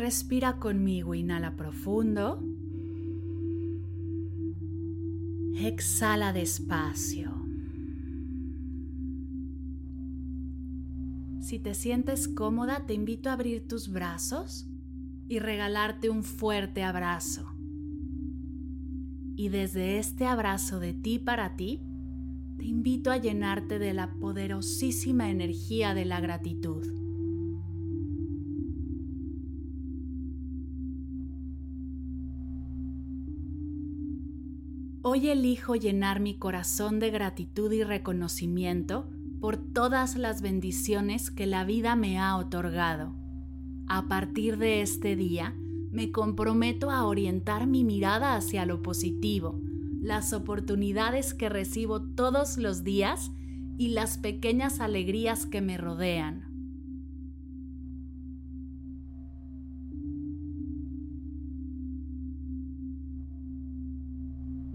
Respira conmigo, inhala profundo. Exhala despacio. Si te sientes cómoda, te invito a abrir tus brazos y regalarte un fuerte abrazo. Y desde este abrazo de ti para ti, te invito a llenarte de la poderosísima energía de la gratitud. Hoy elijo llenar mi corazón de gratitud y reconocimiento por todas las bendiciones que la vida me ha otorgado. A partir de este día, me comprometo a orientar mi mirada hacia lo positivo, las oportunidades que recibo todos los días y las pequeñas alegrías que me rodean.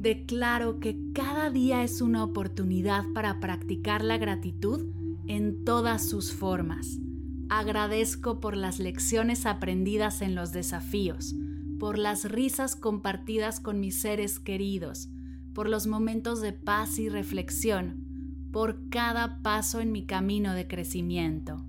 Declaro que cada día es una oportunidad para practicar la gratitud en todas sus formas. Agradezco por las lecciones aprendidas en los desafíos, por las risas compartidas con mis seres queridos, por los momentos de paz y reflexión, por cada paso en mi camino de crecimiento.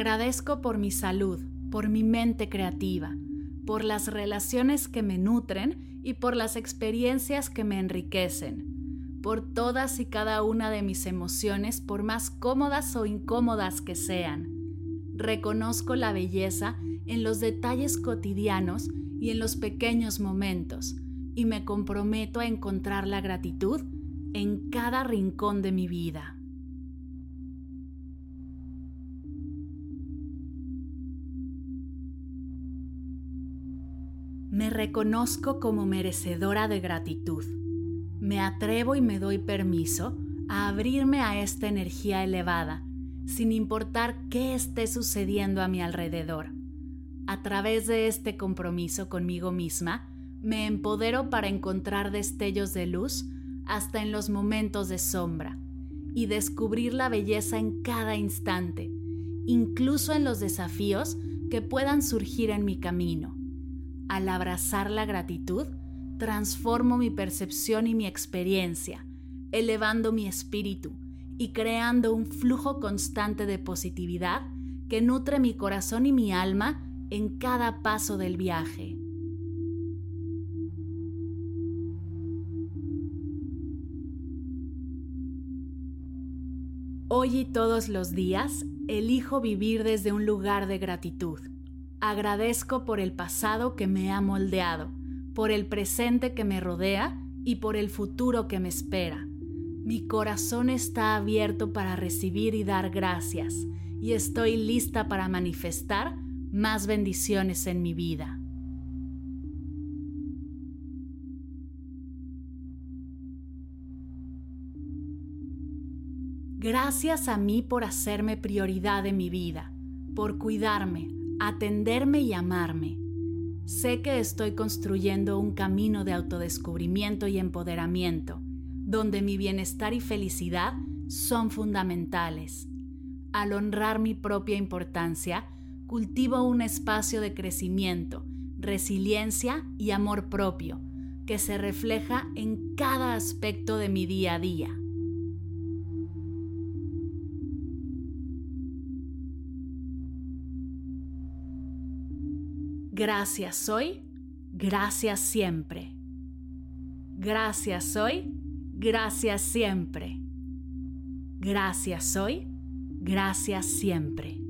Agradezco por mi salud, por mi mente creativa, por las relaciones que me nutren y por las experiencias que me enriquecen, por todas y cada una de mis emociones, por más cómodas o incómodas que sean. Reconozco la belleza en los detalles cotidianos y en los pequeños momentos, y me comprometo a encontrar la gratitud en cada rincón de mi vida. Me reconozco como merecedora de gratitud. Me atrevo y me doy permiso a abrirme a esta energía elevada, sin importar qué esté sucediendo a mi alrededor. A través de este compromiso conmigo misma, me empodero para encontrar destellos de luz hasta en los momentos de sombra y descubrir la belleza en cada instante, incluso en los desafíos que puedan surgir en mi camino. Al abrazar la gratitud, transformo mi percepción y mi experiencia, elevando mi espíritu y creando un flujo constante de positividad que nutre mi corazón y mi alma en cada paso del viaje. Hoy y todos los días elijo vivir desde un lugar de gratitud Agradezco por el pasado que me ha moldeado, por el presente que me rodea y por el futuro que me espera. Mi corazón está abierto para recibir y dar gracias y estoy lista para manifestar más bendiciones en mi vida. Gracias a mí por hacerme prioridad de mi vida, por cuidarme, atenderme y amarme. Sé que estoy construyendo un camino de autodescubrimiento y empoderamiento, donde mi bienestar y felicidad son fundamentales. Al honrar mi propia importancia, cultivo un espacio de crecimiento, resiliencia y amor propio, que se refleja en cada aspecto de mi día a día. Gracias hoy, gracias siempre. Gracias hoy, gracias siempre. Gracias hoy, gracias siempre.